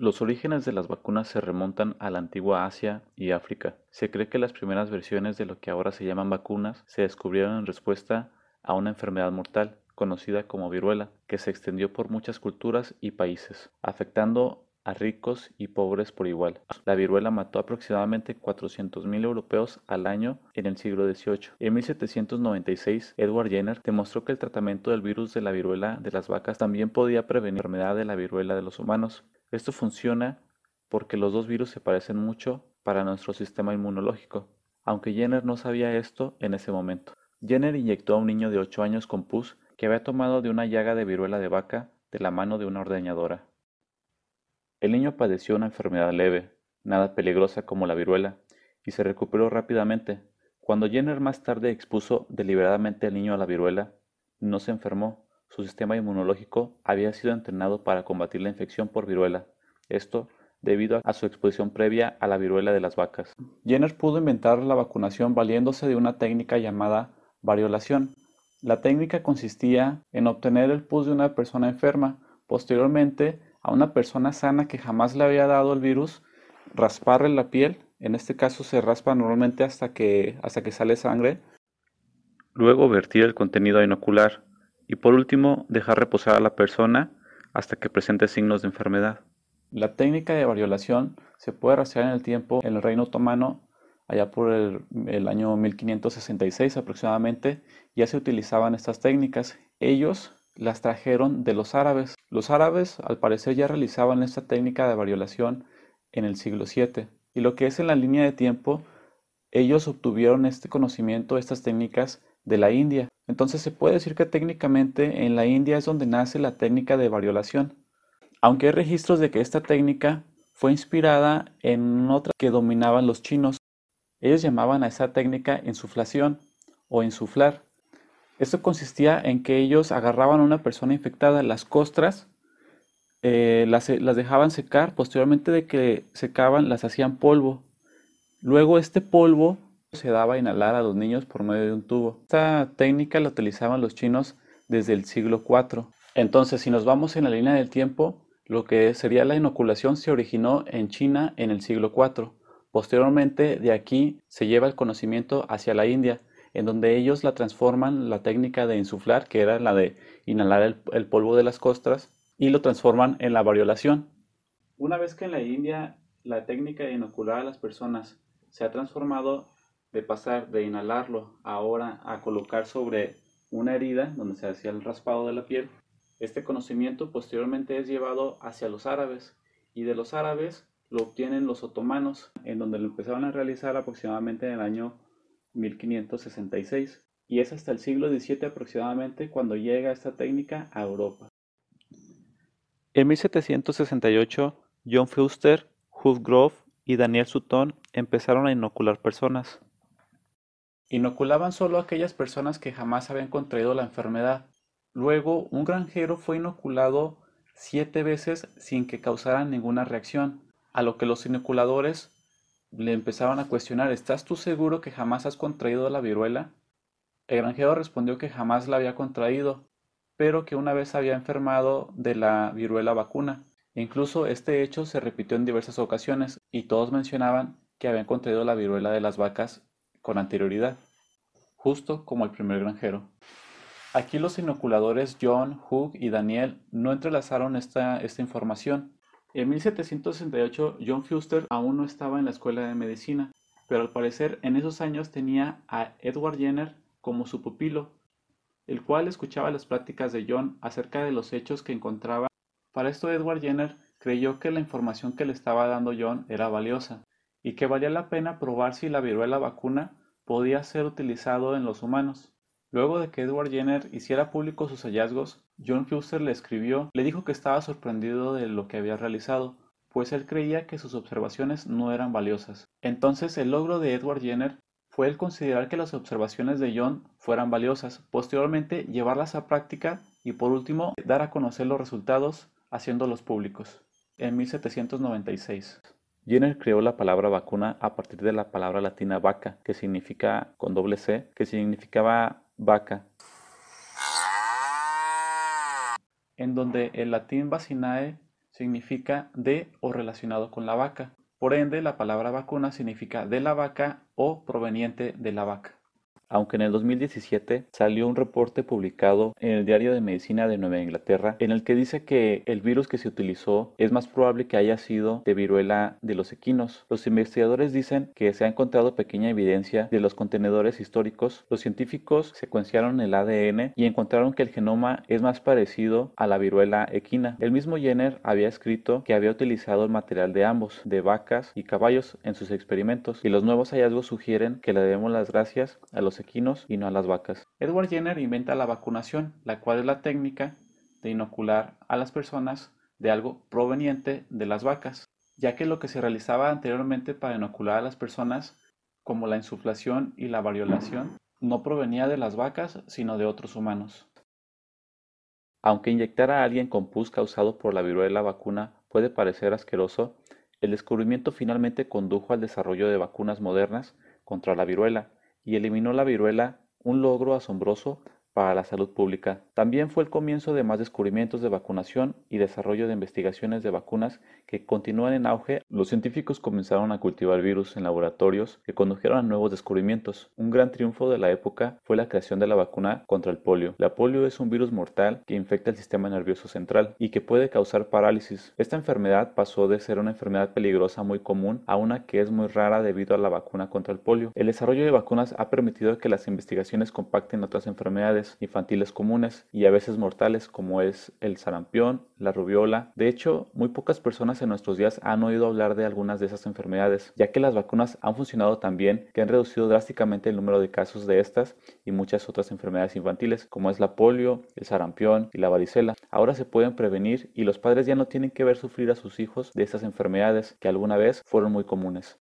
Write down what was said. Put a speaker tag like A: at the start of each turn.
A: Los orígenes de las vacunas se remontan a la antigua Asia y África. Se cree que las primeras versiones de lo que ahora se llaman vacunas se descubrieron en respuesta a una enfermedad mortal conocida como viruela, que se extendió por muchas culturas y países, afectando a ricos y pobres por igual. La viruela mató aproximadamente 400.000 europeos al año en el siglo XVIII. En 1796, Edward Jenner demostró que el tratamiento del virus de la viruela de las vacas también podía prevenir la enfermedad de la viruela de los humanos. Esto funciona porque los dos virus se parecen mucho para nuestro sistema inmunológico, aunque Jenner no sabía esto en ese momento. Jenner inyectó a un niño de 8 años con pus que había tomado de una llaga de viruela de vaca de la mano de una ordeñadora. El niño padeció una enfermedad leve, nada peligrosa como la viruela, y se recuperó rápidamente. Cuando Jenner más tarde expuso deliberadamente al niño a la viruela, no se enfermó, su sistema inmunológico había sido entrenado para combatir la infección por viruela, esto debido a su exposición previa a la viruela de las vacas. Jenner pudo inventar la vacunación valiéndose de una técnica llamada variolación. La técnica consistía en obtener el pus de una persona enferma, posteriormente a una persona sana que jamás le había dado el virus, rasparle la piel, en este caso se raspa normalmente hasta que, hasta que sale sangre, luego vertir el contenido a inocular, y por último, dejar reposar a la persona hasta que presente signos de enfermedad. La técnica de variolación se puede rastrear en el tiempo en el reino otomano, allá por el, año 1566 aproximadamente, ya se utilizaban estas técnicas. Ellos las trajeron de los árabes. Los árabes al parecer ya realizaban esta técnica de variolación en el siglo VII. Y lo que es en la línea de tiempo, ellos obtuvieron este conocimiento, estas técnicas de la India. Entonces se puede decir que técnicamente en la India es donde nace la técnica de variolación, aunque hay registros de que esta técnica fue inspirada en otra que dominaban los chinos. Ellos llamaban a esa técnica insuflación o insuflar. Esto consistía en que ellos agarraban a una persona infectada las costras, eh, las, las dejaban secar, posteriormente de que secaban las hacían polvo. Luego este polvo se daba a inhalar a los niños por medio de un tubo. Esta técnica la utilizaban los chinos desde el siglo IV. Entonces, si nos vamos en la línea del tiempo, lo que sería la inoculación se originó en China en el siglo IV. Posteriormente, de aquí se lleva el conocimiento hacia la India, en donde ellos la transforman la técnica de insuflar, que era la de inhalar el, el polvo de las costras, y lo transforman en la variolación. Una vez que en la India la técnica de inocular a las personas se ha transformado de pasar de inhalarlo ahora a colocar sobre una herida donde se hacía el raspado de la piel, este conocimiento posteriormente es llevado hacia los árabes y de los árabes lo obtienen los otomanos, en donde lo empezaron a realizar aproximadamente en el año 1566 y es hasta el siglo XVII aproximadamente cuando llega esta técnica a Europa. En 1768, John Fuster, Hugh Grove y Daniel Sutton empezaron a inocular personas. Inoculaban solo aquellas personas que jamás habían contraído la enfermedad. Luego, un granjero fue inoculado siete veces sin que causara ninguna reacción, a lo que los inoculadores le empezaron a cuestionar, ¿estás tú seguro que jamás has contraído la viruela? El granjero respondió que jamás la había contraído, pero que una vez había enfermado de la viruela vacuna. Incluso este hecho se repitió en diversas ocasiones y todos mencionaban que habían contraído la viruela de las vacas con anterioridad, justo como el primer granjero. Aquí los inoculadores John, Hugh y Daniel no entrelazaron esta, esta información. En 1768 John Fuster aún no estaba en la escuela de medicina, pero al parecer en esos años tenía a Edward Jenner como su pupilo, el cual escuchaba las pláticas de John acerca de los hechos que encontraba. Para esto Edward Jenner creyó que la información que le estaba dando John era valiosa y que valía la pena probar si la viruela vacuna podía ser utilizado en los humanos. Luego de que Edward Jenner hiciera público sus hallazgos, John Fuster le escribió, le dijo que estaba sorprendido de lo que había realizado, pues él creía que sus observaciones no eran valiosas. Entonces el logro de Edward Jenner fue el considerar que las observaciones de John fueran valiosas, posteriormente llevarlas a práctica y por último dar a conocer los resultados haciéndolos públicos. En 1796. Jenner creó la palabra vacuna a partir de la palabra latina vaca, que significa con doble C, que significaba vaca, en donde el latín vacinae significa de o relacionado con la vaca. Por ende, la palabra vacuna significa de la vaca o proveniente de la vaca aunque en el 2017 salió un reporte publicado en el Diario de Medicina de Nueva Inglaterra en el que dice que el virus que se utilizó es más probable que haya sido de viruela de los equinos. Los investigadores dicen que se ha encontrado pequeña evidencia de los contenedores históricos. Los científicos secuenciaron el ADN y encontraron que el genoma es más parecido a la viruela equina. El mismo Jenner había escrito que había utilizado el material de ambos, de vacas y caballos, en sus experimentos, y los nuevos hallazgos sugieren que le debemos las gracias a los y no a las vacas. Edward Jenner inventa la vacunación, la cual es la técnica de inocular a las personas de algo proveniente de las vacas, ya que lo que se realizaba anteriormente para inocular a las personas, como la insuflación y la variolación, no provenía de las vacas, sino de otros humanos. Aunque inyectar a alguien con pus causado por la viruela vacuna puede parecer asqueroso, el descubrimiento finalmente condujo al desarrollo de vacunas modernas contra la viruela, y eliminó la viruela, un logro asombroso para la salud pública. También fue el comienzo de más descubrimientos de vacunación y desarrollo de investigaciones de vacunas que continúan en auge. Los científicos comenzaron a cultivar virus en laboratorios que condujeron a nuevos descubrimientos. Un gran triunfo de la época fue la creación de la vacuna contra el polio. La polio es un virus mortal que infecta el sistema nervioso central y que puede causar parálisis. Esta enfermedad pasó de ser una enfermedad peligrosa muy común a una que es muy rara debido a la vacuna contra el polio. El desarrollo de vacunas ha permitido que las investigaciones compacten otras infantiles comunes y a veces mortales como es el sarampión, la rubiola. De hecho, muy pocas personas en nuestros días han oído hablar de algunas de esas enfermedades, ya que las vacunas han funcionado tan bien que han reducido drásticamente el número de casos de estas y muchas otras enfermedades infantiles como es la polio, el sarampión y la varicela. Ahora se pueden prevenir y los padres ya no tienen que ver sufrir a sus hijos de estas enfermedades que alguna vez fueron muy comunes.